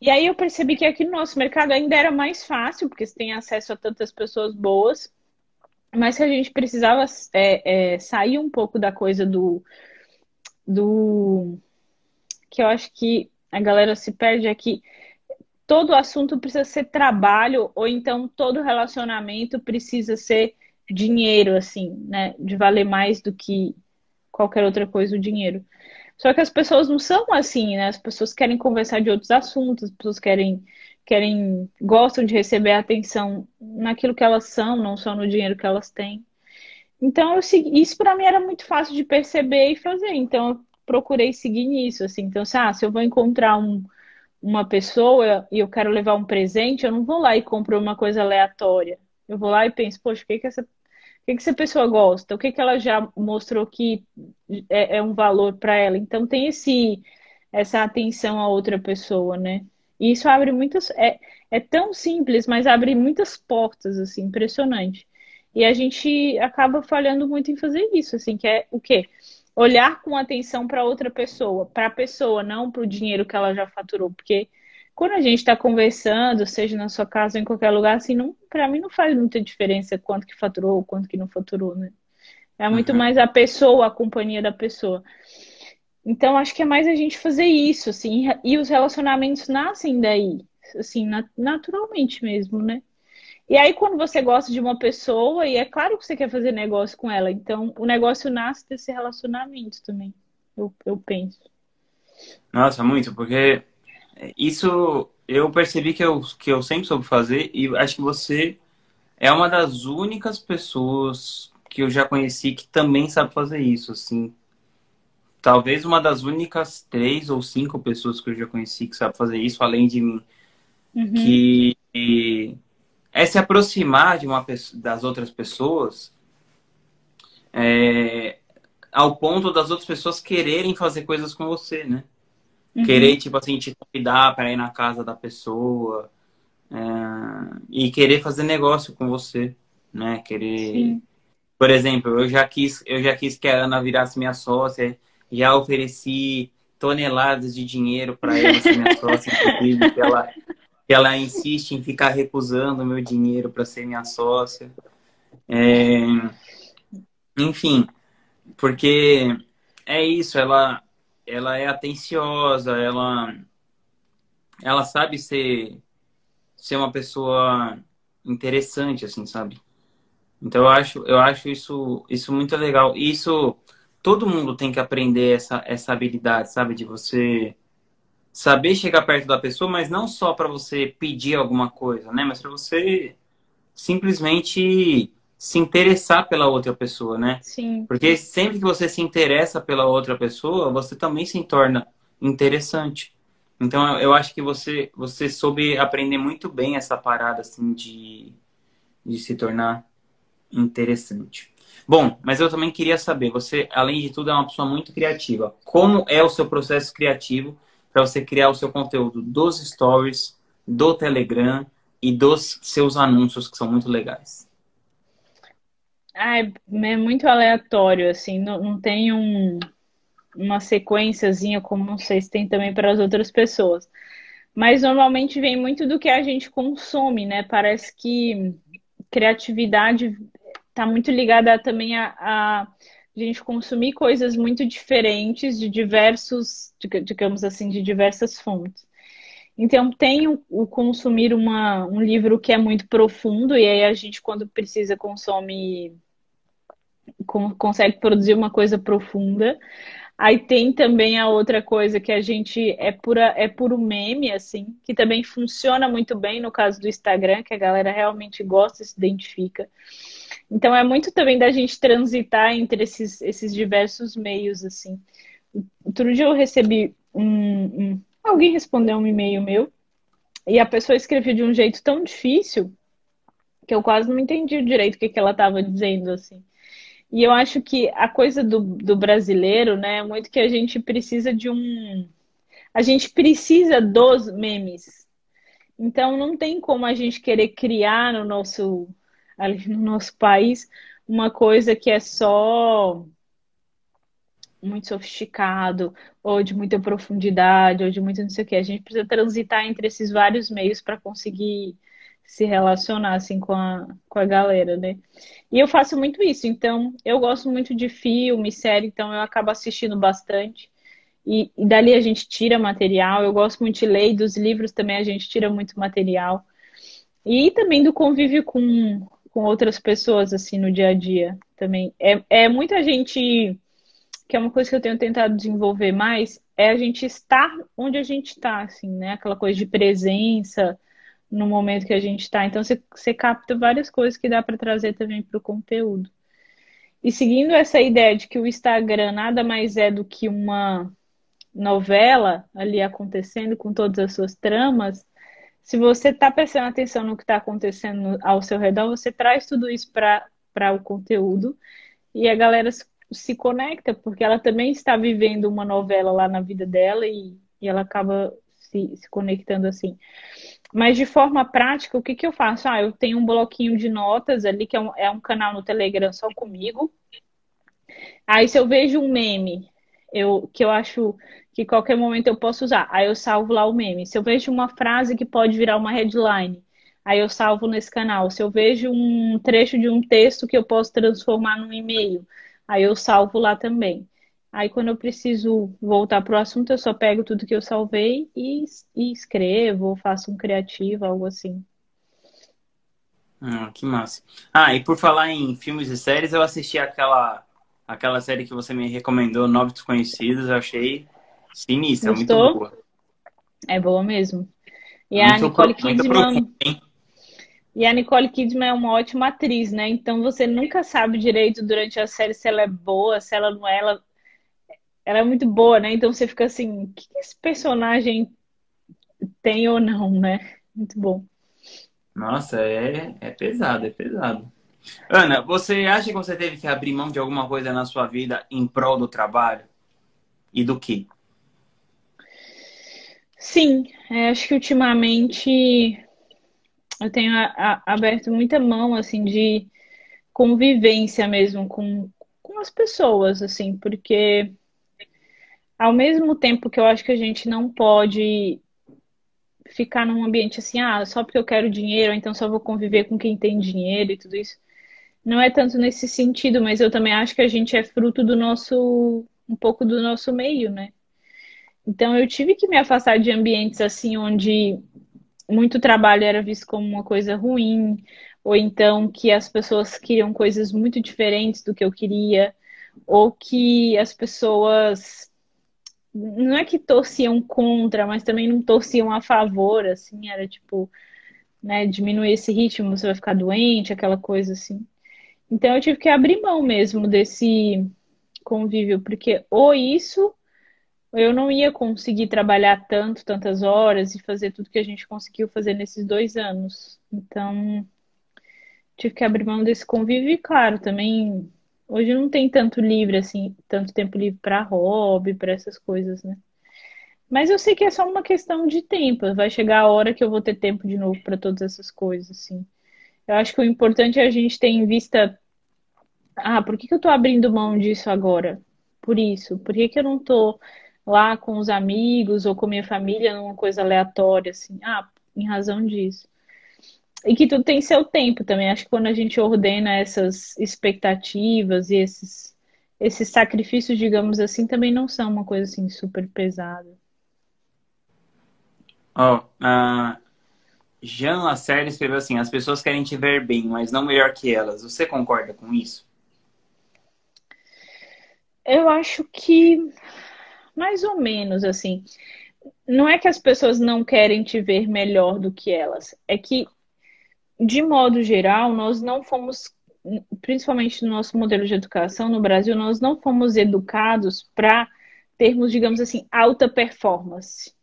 E aí eu percebi que aqui no nosso mercado ainda era mais fácil, porque você tem acesso a tantas pessoas boas, mas que a gente precisava é, é, sair um pouco da coisa do, do que eu acho que a galera se perde aqui. Todo assunto precisa ser trabalho, ou então todo relacionamento precisa ser dinheiro, assim, né? De valer mais do que qualquer outra coisa o dinheiro. Só que as pessoas não são assim, né? As pessoas querem conversar de outros assuntos, as pessoas querem, querem, gostam de receber atenção naquilo que elas são, não só no dinheiro que elas têm. Então, eu, isso para mim era muito fácil de perceber e fazer. Então, procurei seguir nisso, assim. Então, se, ah, se eu vou encontrar um, uma pessoa e eu quero levar um presente, eu não vou lá e compro uma coisa aleatória. Eu vou lá e penso, poxa, o que que essa, o que que essa pessoa gosta? O que que ela já mostrou que é, é um valor para ela? Então, tem esse essa atenção a outra pessoa, né? E isso abre muitas. É, é tão simples, mas abre muitas portas, assim, impressionante. E a gente acaba falhando muito em fazer isso, assim, que é o quê? Olhar com atenção para outra pessoa, para a pessoa, não para o dinheiro que ela já faturou, porque quando a gente está conversando, seja na sua casa ou em qualquer lugar, assim, não, para mim não faz muita diferença quanto que faturou, quanto que não faturou, né? É muito uhum. mais a pessoa, a companhia da pessoa. Então, acho que é mais a gente fazer isso, assim, e os relacionamentos nascem daí, assim, naturalmente mesmo, né? E aí, quando você gosta de uma pessoa, e é claro que você quer fazer negócio com ela, então o negócio nasce desse relacionamento também, eu, eu penso. Nossa, muito, porque isso eu percebi que eu, que eu sempre soube fazer, e acho que você é uma das únicas pessoas que eu já conheci que também sabe fazer isso, assim. Talvez uma das únicas três ou cinco pessoas que eu já conheci que sabe fazer isso, além de mim. Uhum. Que é se aproximar de uma das outras pessoas é, ao ponto das outras pessoas quererem fazer coisas com você, né? Uhum. Querer, tipo assim, te convidar para ir na casa da pessoa é, e querer fazer negócio com você, né? Querer... Sim. Por exemplo, eu já quis, eu já quis que a Ana virasse minha sócia, já ofereci toneladas de dinheiro para ela ser minha sócia, inclusive, que ela ela insiste em ficar recusando meu dinheiro para ser minha sócia. É... Enfim, porque é isso, ela, ela é atenciosa, ela, ela sabe ser, ser uma pessoa interessante, assim, sabe? Então eu acho, eu acho isso, isso muito legal. Isso todo mundo tem que aprender essa, essa habilidade, sabe? De você saber chegar perto da pessoa, mas não só para você pedir alguma coisa, né? Mas para você simplesmente se interessar pela outra pessoa, né? Sim. Porque sempre que você se interessa pela outra pessoa, você também se torna interessante. Então eu acho que você você soube aprender muito bem essa parada assim de de se tornar interessante. Bom, mas eu também queria saber, você além de tudo é uma pessoa muito criativa. Como é o seu processo criativo para você criar o seu conteúdo dos stories, do Telegram e dos seus anúncios, que são muito legais? Ah, é muito aleatório, assim, não, não tem um, uma sequenciazinha como vocês têm também para as outras pessoas. Mas normalmente vem muito do que a gente consome, né? Parece que criatividade tá muito ligada também a, a gente consumir coisas muito diferentes de diversos, digamos assim, de diversas fontes. Então, tem o, o, consumir uma, um livro que é muito profundo, e aí a gente, quando precisa, consome, com, consegue produzir uma coisa profunda. Aí tem também a outra coisa que a gente é pura, é puro meme, assim, que também funciona muito bem no caso do Instagram, que a galera realmente gosta, se identifica. Então é muito também da gente transitar entre esses, esses diversos meios, assim. Outro dia eu recebi um, um alguém respondeu um e-mail meu e a pessoa escreveu de um jeito tão difícil que eu quase não entendi direito o que, que ela estava dizendo, assim. E eu acho que a coisa do, do brasileiro, né, é muito que a gente precisa de um. A gente precisa dos memes. Então não tem como a gente querer criar no nosso ali no nosso país uma coisa que é só muito sofisticado, ou de muita profundidade, ou de muito não sei o que. A gente precisa transitar entre esses vários meios para conseguir se relacionar assim com a, com a galera, né? E eu faço muito isso, então eu gosto muito de filme, série, então eu acabo assistindo bastante. E, e dali a gente tira material. Eu gosto muito de ler, e dos livros também a gente tira muito material. E também do convívio com, com outras pessoas, assim, no dia a dia também. É, é muita gente, que é uma coisa que eu tenho tentado desenvolver mais, é a gente estar onde a gente está, assim, né? Aquela coisa de presença no momento que a gente está. Então, você, você capta várias coisas que dá para trazer também para o conteúdo. E seguindo essa ideia de que o Instagram nada mais é do que uma novela ali acontecendo com todas as suas tramas, se você está prestando atenção no que está acontecendo ao seu redor, você traz tudo isso para o conteúdo e a galera se, se, conecta, porque ela também está vivendo uma novela lá na vida dela e, e ela acaba se, se conectando assim. Mas de forma prática, o que, que eu faço? Ah, eu tenho um bloquinho de notas ali, que é um, é um canal no Telegram só comigo. Aí, se eu vejo um meme eu, que eu acho que qualquer momento eu posso usar. Aí eu salvo lá o meme. Se eu vejo uma frase que pode virar uma headline, aí eu salvo nesse canal. Se eu vejo um trecho de um texto que eu posso transformar num e-mail, aí eu salvo lá também. Aí quando eu preciso voltar para o assunto, eu só pego tudo que eu salvei e, e escrevo, faço um criativo, algo assim. Ah, que massa. Ah, e por falar em filmes e séries, eu assisti aquela aquela série que você me recomendou, Nove Desconhecidos, eu achei sinistra, Gostou? muito boa. É boa mesmo. E muito a Nicole pro, Kidman. E a Nicole Kidman é uma ótima atriz, né? Então você nunca sabe direito durante a série se ela é boa, se ela não é. Ela, ela é muito boa, né? Então você fica assim, o que esse personagem tem ou não, né? Muito bom. Nossa, é, é pesado, é pesado. Ana, você acha que você teve que abrir mão de alguma coisa na sua vida em prol do trabalho? E do que? Sim, é, acho que ultimamente eu tenho a, a, aberto muita mão assim de convivência mesmo com, com as pessoas, assim, porque ao mesmo tempo que eu acho que a gente não pode ficar num ambiente assim, ah, só porque eu quero dinheiro, então só vou conviver com quem tem dinheiro e tudo isso não é tanto nesse sentido, mas eu também acho que a gente é fruto do nosso, um pouco do nosso meio, né? Então eu tive que me afastar de ambientes assim onde muito trabalho era visto como uma coisa ruim, ou então que as pessoas queriam coisas muito diferentes do que eu queria, ou que as pessoas não é que torciam contra, mas também não torciam a favor, assim, era tipo, né, diminuir esse ritmo, você vai ficar doente, aquela coisa assim. Então eu tive que abrir mão mesmo desse convívio, porque ou isso, eu não ia conseguir trabalhar tanto, tantas horas e fazer tudo que a gente conseguiu fazer nesses dois anos. Então, tive que abrir mão desse convívio e, claro, também hoje não tem tanto livre assim, tanto tempo livre para hobby, para essas coisas, né? Mas eu sei que é só uma questão de tempo. Vai chegar a hora que eu vou ter tempo de novo para todas essas coisas, assim. Eu acho que o importante é a gente ter em vista, ah, por que, que eu estou abrindo mão disso agora? Por isso. Por que, que eu não estou lá com os amigos ou com minha família numa coisa aleatória, assim? Ah, em razão disso. e que tudo tem seu tempo também. Acho que quando a gente ordena essas expectativas e esses, esses sacrifícios, digamos assim, também não são uma coisa assim super pesada. Ó, oh, uh, Jean Lacerda escreveu assim: as pessoas querem te ver bem, mas não melhor que elas. Você concorda com isso? Eu acho que mais ou menos assim. Não é que as pessoas não querem te ver melhor do que elas, é que de modo geral, nós não fomos, principalmente no nosso modelo de educação no Brasil, nós não fomos educados para termos, digamos assim, alta performance.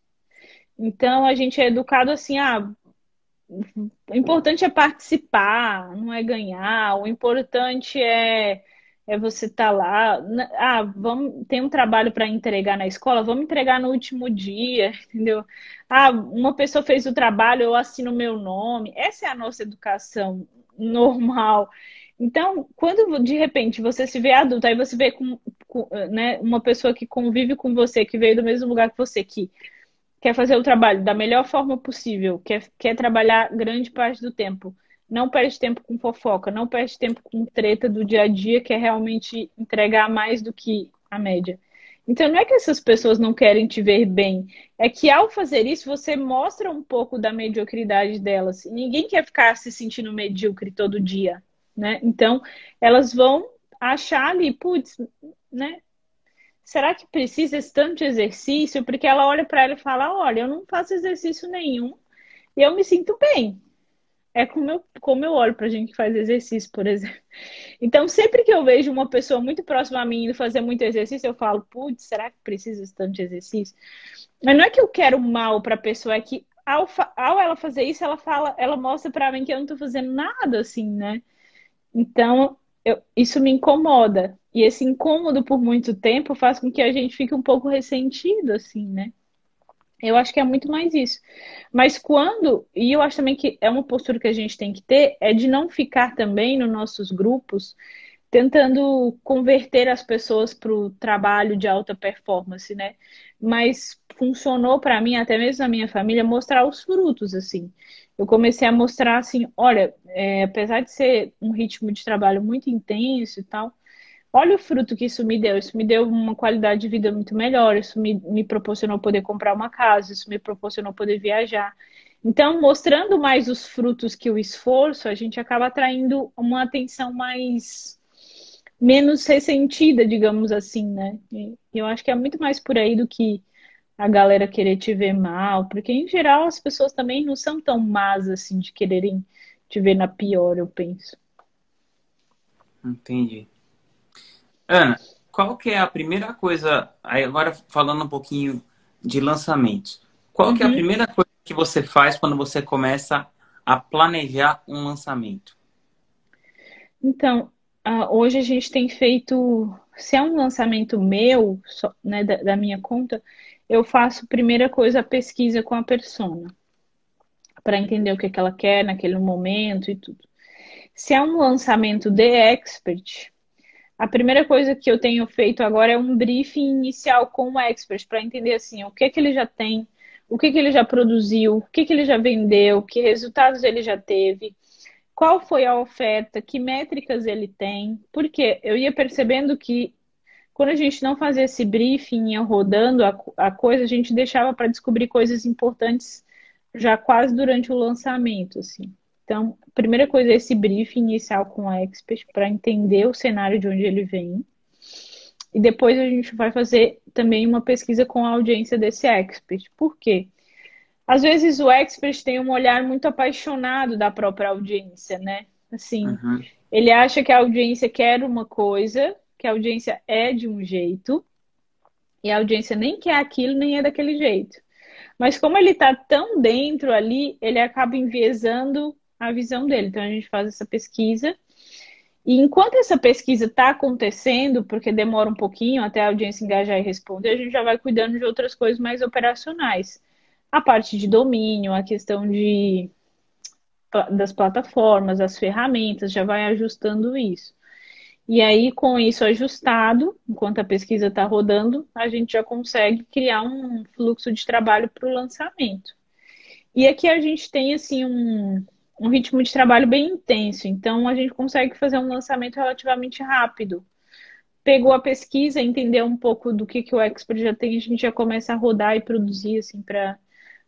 Então, a gente é educado assim, ah, o importante é participar, não é ganhar, o importante é é você tá lá, ah, vamos, tem um trabalho para entregar na escola, vamos entregar no último dia, entendeu? Ah, uma pessoa fez o trabalho, eu assino o meu nome. Essa é a nossa educação normal. Então, quando de repente você se vê adulto, aí você vê com, com né, uma pessoa que convive com você, que veio do mesmo lugar que você, que quer fazer o trabalho da melhor forma possível, quer, quer trabalhar grande parte do tempo não perde tempo com fofoca, não perde tempo com treta do dia a dia, que é realmente entregar mais do que a média. Então não é que essas pessoas não querem te ver bem, é que ao fazer isso você mostra um pouco da mediocridade delas. ninguém quer ficar se sentindo medíocre todo dia, né? Então elas vão achar ali, putz, né? Será que precisa esse tanto de exercício? Porque ela olha para ela e fala: olha, eu não faço exercício nenhum e eu me sinto bem. É como eu, como eu olho para gente que faz exercício, por exemplo. Então, sempre que eu vejo uma pessoa muito próxima a mim indo fazer muito exercício, eu falo, putz, será que precisa tanto de exercício? Mas não é que eu quero mal para a pessoa, é que ao, ao ela fazer isso, ela fala, ela mostra para mim que eu não estou fazendo nada assim, né? Então, eu, isso me incomoda. E esse incômodo por muito tempo faz com que a gente fique um pouco ressentido, assim, né? Eu acho que é muito mais isso. Mas quando, e eu acho também que é uma postura que a gente tem que ter, é de não ficar também nos nossos grupos tentando converter as pessoas para o trabalho de alta performance, né? Mas funcionou para mim, até mesmo na minha família, mostrar os frutos, assim. Eu comecei a mostrar assim, olha, é, apesar de ser um ritmo de trabalho muito intenso e tal, olha o fruto que isso me deu. Isso me deu uma qualidade de vida muito melhor, isso me, me proporcionou poder comprar uma casa, isso me proporcionou poder viajar. Então, mostrando mais os frutos que o esforço, a gente acaba atraindo uma atenção mais menos ressentida, digamos assim, né? Eu acho que é muito mais por aí do que a galera querer te ver mal, porque em geral as pessoas também não são tão más assim de quererem te ver na pior, eu penso. Entendi. Ana, qual que é a primeira coisa, agora falando um pouquinho de lançamentos, qual uhum. que é a uhum. primeira coisa que você faz quando você começa a planejar um lançamento? Então, hoje a gente tem feito, se é um lançamento meu, né, da, da minha conta, eu faço primeira coisa a pesquisa com a persona para entender o que, que ela quer naquele momento e tudo. Se é um lançamento de expert, a primeira coisa que eu tenho feito agora é um briefing inicial com o expert para entender assim o que que ele já tem, o que que ele já produziu, o que que ele já vendeu, que resultados ele já teve, qual foi a oferta, que métricas ele tem, porque eu ia percebendo que quando a gente não fazia esse briefing, ia rodando a, a coisa, a gente deixava para descobrir coisas importantes já quase durante o lançamento, assim. Então, a primeira coisa é esse briefing inicial com o expert para entender o cenário de onde ele vem. E depois a gente vai fazer também uma pesquisa com a audiência desse expert. Por quê? Às vezes o expert tem um olhar muito apaixonado da própria audiência, né? Assim, uhum. ele acha que a audiência quer uma coisa, que a audiência é de um jeito, e a audiência nem quer aquilo, nem é daquele jeito. Mas como ele está tão dentro ali, ele acaba enviesando a visão dele. Então a gente faz essa pesquisa. E enquanto essa pesquisa está acontecendo, porque demora um pouquinho até a audiência engajar e responder, a gente já vai cuidando de outras coisas mais operacionais. A parte de domínio, a questão de das plataformas, as ferramentas, já vai ajustando isso. E aí, com isso ajustado, enquanto a pesquisa está rodando, a gente já consegue criar um fluxo de trabalho para o lançamento. E aqui a gente tem assim um, um ritmo de trabalho bem intenso, então a gente consegue fazer um lançamento relativamente rápido. Pegou a pesquisa, entendeu um pouco do que, que o Expert já tem, a gente já começa a rodar e produzir assim para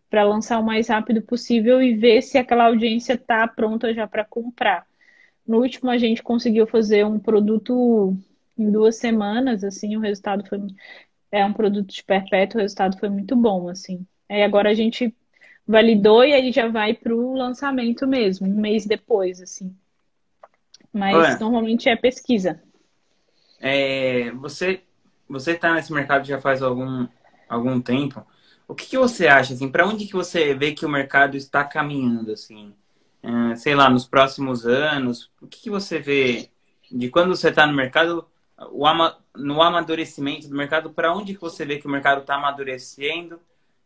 para lançar o mais rápido possível e ver se aquela audiência está pronta já para comprar. No último a gente conseguiu fazer um produto em duas semanas, assim, o resultado foi é um produto de perpétuo, o resultado foi muito bom, assim. Aí agora a gente validou e aí já vai para o lançamento mesmo, um mês depois, assim. Mas Ué, normalmente é pesquisa. É, você você está nesse mercado já faz algum, algum tempo. O que, que você acha, assim, para onde que você vê que o mercado está caminhando, assim? É, sei lá, nos próximos anos, o que, que você vê de quando você está no mercado, o ama, no amadurecimento do mercado, para onde que você vê que o mercado está amadurecendo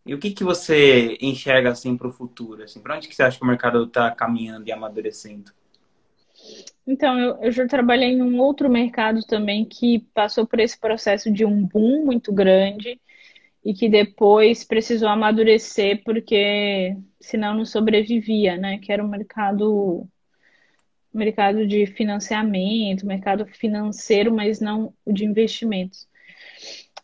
e o que, que você enxerga assim para o futuro? Assim, para onde que você acha que o mercado está caminhando e amadurecendo? Então, eu, eu já trabalhei em um outro mercado também que passou por esse processo de um boom muito grande e que depois precisou amadurecer porque senão não sobrevivia, né? Que era o mercado mercado de financiamento, mercado financeiro, mas não o de investimentos.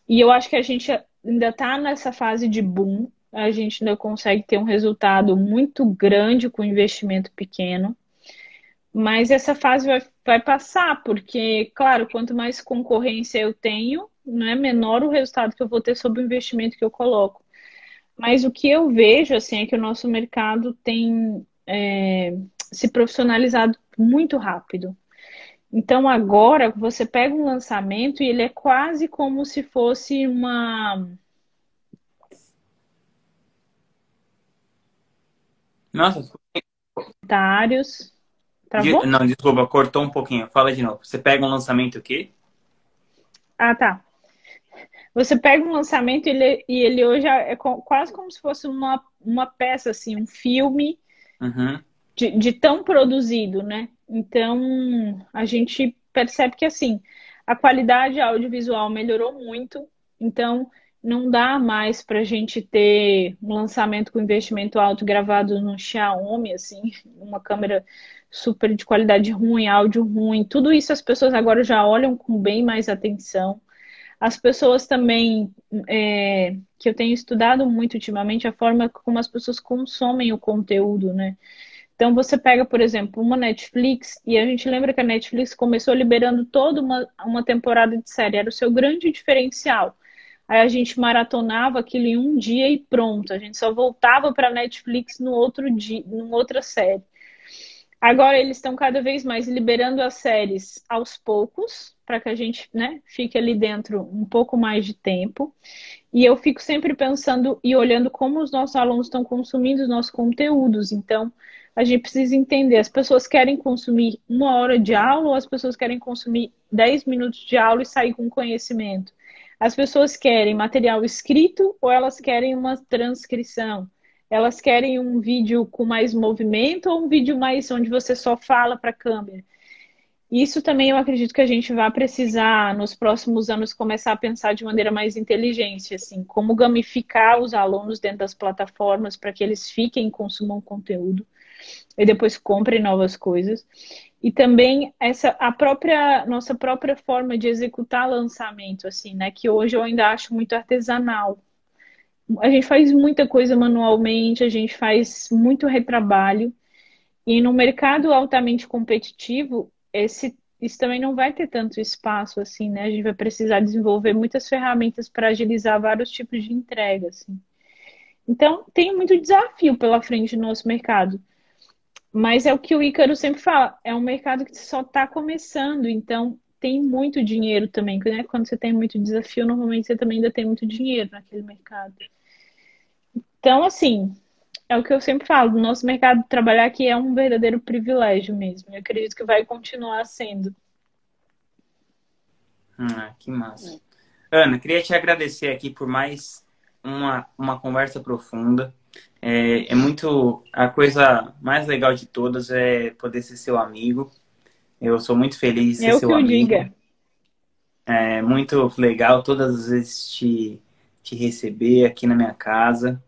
E eu acho que a gente ainda está nessa fase de boom, a gente ainda consegue ter um resultado muito grande com investimento pequeno, mas essa fase vai, vai passar, porque, claro, quanto mais concorrência eu tenho, não é menor o resultado que eu vou ter sobre o investimento que eu coloco. Mas o que eu vejo, assim, é que o nosso mercado tem é, se profissionalizado muito rápido. Então agora você pega um lançamento e ele é quase como se fosse uma. Nossa. Comentários. Travou? Não, desculpa, cortou um pouquinho. Fala de novo. Você pega um lançamento o quê? Ah, tá. Você pega um lançamento e ele, e ele hoje é quase como se fosse uma, uma peça, assim, um filme uhum. De, de tão produzido, né? Então, a gente percebe que, assim, a qualidade audiovisual melhorou muito. Então, não dá mais para a gente ter um lançamento com investimento alto gravado no Xiaomi, assim, uma câmera super de qualidade ruim, áudio ruim. Tudo isso as pessoas agora já olham com bem mais atenção. As pessoas também, é, que eu tenho estudado muito ultimamente, a forma como as pessoas consomem o conteúdo, né? Então você pega, por exemplo, uma Netflix, e a gente lembra que a Netflix começou liberando toda uma, uma temporada de série, era o seu grande diferencial. Aí a gente maratonava aquilo em um dia e pronto. A gente só voltava para a Netflix no outro dia, numa outra série. Agora eles estão cada vez mais liberando as séries aos poucos, para que a gente né, fique ali dentro um pouco mais de tempo. E eu fico sempre pensando e olhando como os nossos alunos estão consumindo os nossos conteúdos. Então, a gente precisa entender: as pessoas querem consumir uma hora de aula ou as pessoas querem consumir 10 minutos de aula e sair com conhecimento? As pessoas querem material escrito ou elas querem uma transcrição? Elas querem um vídeo com mais movimento ou um vídeo mais onde você só fala para a câmera? Isso também eu acredito que a gente vai precisar nos próximos anos começar a pensar de maneira mais inteligente, assim, como gamificar os alunos dentro das plataformas para que eles fiquem e consumam conteúdo e depois comprem novas coisas. E também essa a própria nossa própria forma de executar lançamento, assim, né, que hoje eu ainda acho muito artesanal a gente faz muita coisa manualmente, a gente faz muito retrabalho. E no mercado altamente competitivo, esse, isso também não vai ter tanto espaço assim, né? A gente vai precisar desenvolver muitas ferramentas para agilizar vários tipos de entrega, assim. Então, tem muito desafio pela frente no nosso mercado. Mas é o que o Ícaro sempre fala, é um mercado que só está começando, então tem muito dinheiro também, né? Quando você tem muito desafio, normalmente você também ainda tem muito dinheiro naquele mercado. Então, assim, é o que eu sempre falo, o nosso mercado trabalhar aqui é um verdadeiro privilégio mesmo. Eu acredito que vai continuar sendo. Ah, que massa. Ana, queria te agradecer aqui por mais uma, uma conversa profunda. É, é muito. A coisa mais legal de todas é poder ser seu amigo. Eu sou muito feliz de ser eu seu amigo. Diga. É muito legal todas as vezes te, te receber aqui na minha casa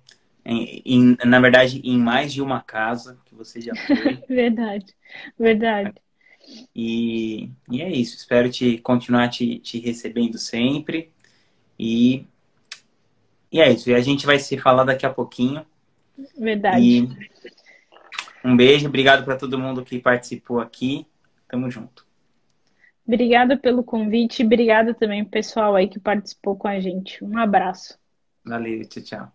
em, em, na verdade, em mais de uma casa que você já foi. verdade, verdade. E, e é isso. Espero te continuar te, te recebendo sempre. E, e é isso. E a gente vai se falar daqui a pouquinho. Verdade. E um beijo, obrigado para todo mundo que participou aqui. Tamo junto. Obrigada pelo convite e obrigada também pessoal aí que participou com a gente. Um abraço. Valeu, tchau, tchau.